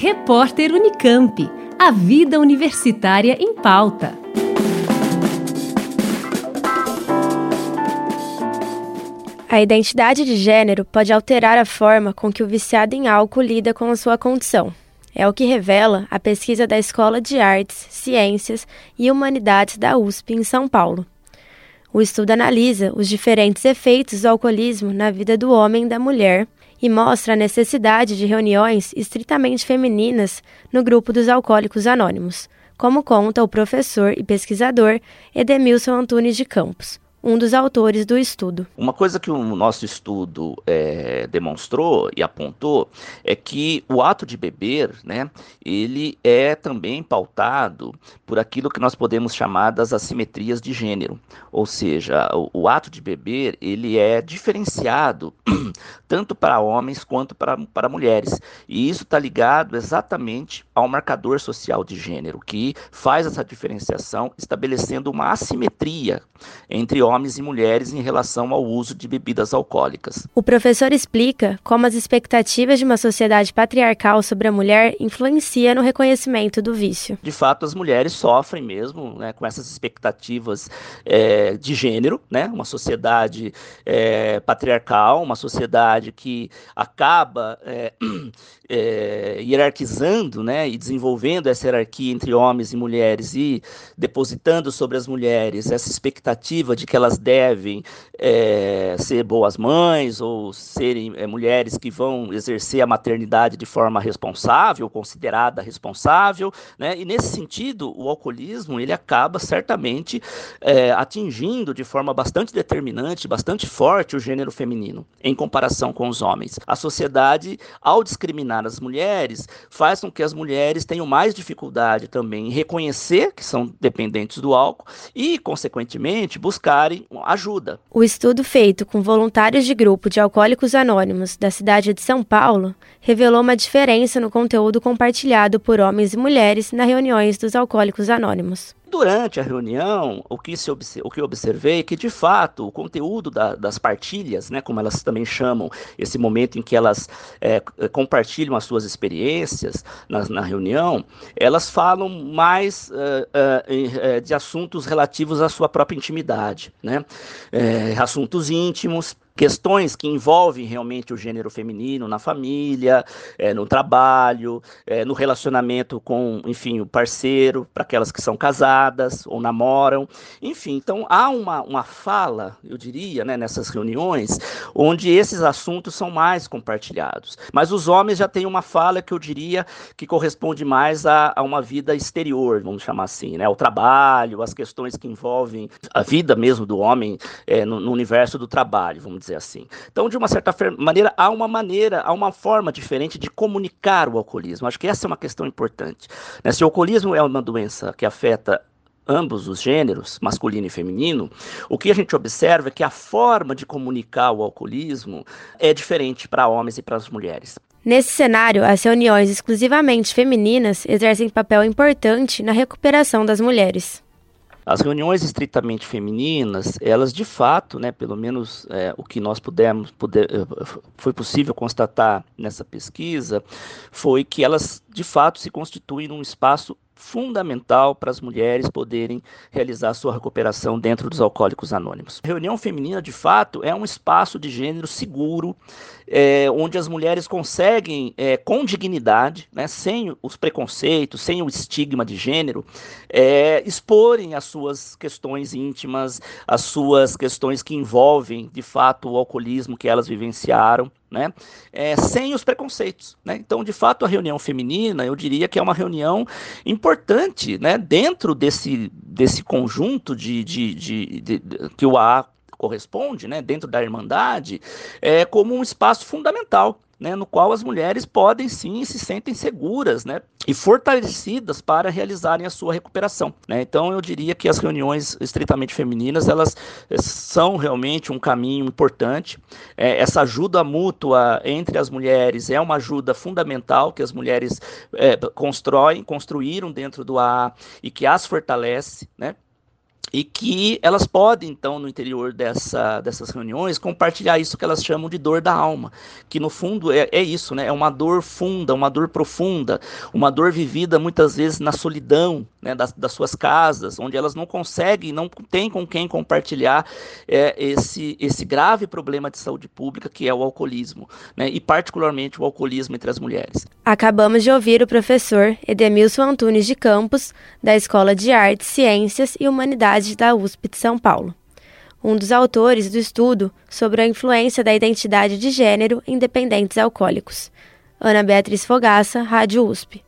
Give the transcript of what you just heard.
Repórter Unicamp. A vida universitária em pauta. A identidade de gênero pode alterar a forma com que o viciado em álcool lida com a sua condição. É o que revela a pesquisa da Escola de Artes, Ciências e Humanidades da USP em São Paulo. O estudo analisa os diferentes efeitos do alcoolismo na vida do homem e da mulher e mostra a necessidade de reuniões estritamente femininas no grupo dos alcoólicos anônimos, como conta o professor e pesquisador Edemilson Antunes de Campos um dos autores do estudo. Uma coisa que o nosso estudo é, demonstrou e apontou é que o ato de beber, né, ele é também pautado por aquilo que nós podemos chamar das assimetrias de gênero, ou seja, o, o ato de beber ele é diferenciado tanto para homens quanto para, para mulheres, e isso está ligado exatamente ao marcador social de gênero que faz essa diferenciação, estabelecendo uma assimetria entre homens e mulheres em relação ao uso de bebidas alcoólicas. O professor explica como as expectativas de uma sociedade patriarcal sobre a mulher influencia no reconhecimento do vício. De fato, as mulheres sofrem mesmo né, com essas expectativas é, de gênero, né, uma sociedade é, patriarcal, uma sociedade que acaba é, hierarquizando né, e desenvolvendo essa hierarquia entre homens e mulheres e depositando sobre as mulheres essa expectativa de que elas devem é, ser boas mães ou serem é, mulheres que vão exercer a maternidade de forma responsável, considerada responsável, né? E nesse sentido, o alcoolismo ele acaba certamente é, atingindo de forma bastante determinante, bastante forte o gênero feminino em comparação com os homens. A sociedade, ao discriminar as mulheres, faz com que as mulheres tenham mais dificuldade também em reconhecer que são dependentes do álcool e, consequentemente, ajuda. O estudo feito com voluntários de grupo de alcoólicos anônimos da cidade de São Paulo revelou uma diferença no conteúdo compartilhado por homens e mulheres nas reuniões dos alcoólicos anônimos. Durante a reunião, o que, se o que observei é que, de fato, o conteúdo da, das partilhas, né, como elas também chamam, esse momento em que elas é, compartilham as suas experiências na, na reunião, elas falam mais uh, uh, de assuntos relativos à sua própria intimidade, né? É, assuntos íntimos questões que envolvem realmente o gênero feminino na família, é, no trabalho, é, no relacionamento com, enfim, o parceiro, para aquelas que são casadas ou namoram, enfim. Então há uma, uma fala, eu diria, né, nessas reuniões, onde esses assuntos são mais compartilhados. Mas os homens já têm uma fala que eu diria que corresponde mais a, a uma vida exterior, vamos chamar assim, né, o trabalho, as questões que envolvem a vida mesmo do homem é, no, no universo do trabalho, vamos dizer dizer assim. Então, de uma certa maneira, há uma maneira, há uma forma diferente de comunicar o alcoolismo. Acho que essa é uma questão importante. Né? Se o alcoolismo é uma doença que afeta ambos os gêneros, masculino e feminino, o que a gente observa é que a forma de comunicar o alcoolismo é diferente para homens e para as mulheres. Nesse cenário, as reuniões exclusivamente femininas exercem papel importante na recuperação das mulheres. As reuniões estritamente femininas, elas de fato, né, pelo menos é, o que nós pudemos, puder, eh, foi possível constatar nessa pesquisa, foi que elas de fato se constituem num espaço fundamental para as mulheres poderem realizar sua recuperação dentro dos alcoólicos anônimos. A reunião feminina, de fato, é um espaço de gênero seguro, é, onde as mulheres conseguem, é, com dignidade, né, sem os preconceitos, sem o estigma de gênero, é, exporem as suas questões íntimas, as suas questões que envolvem, de fato, o alcoolismo que elas vivenciaram né? É, sem os preconceitos. Né? Então, de fato, a reunião feminina, eu diria que é uma reunião importante né? dentro desse, desse conjunto de, de, de, de que o AA corresponde, né? dentro da Irmandade, é, como um espaço fundamental né, no qual as mulheres podem sim se sentem seguras né, e fortalecidas para realizarem a sua recuperação. Né? Então eu diria que as reuniões estritamente femininas elas eh, são realmente um caminho importante. É, essa ajuda mútua entre as mulheres é uma ajuda fundamental que as mulheres é, constroem, construíram dentro do AA e que as fortalece, né? E que elas podem, então, no interior dessa, dessas reuniões, compartilhar isso que elas chamam de dor da alma, que no fundo é, é isso, né? É uma dor funda, uma dor profunda, uma dor vivida muitas vezes na solidão né, das, das suas casas, onde elas não conseguem, não têm com quem compartilhar é, esse, esse grave problema de saúde pública que é o alcoolismo, né? E particularmente o alcoolismo entre as mulheres. Acabamos de ouvir o professor Edemilson Antunes de Campos, da Escola de Artes, Ciências e Humanidades da USP de São Paulo. Um dos autores do estudo sobre a influência da identidade de gênero em dependentes alcoólicos. Ana Beatriz Fogaça, Rádio USP.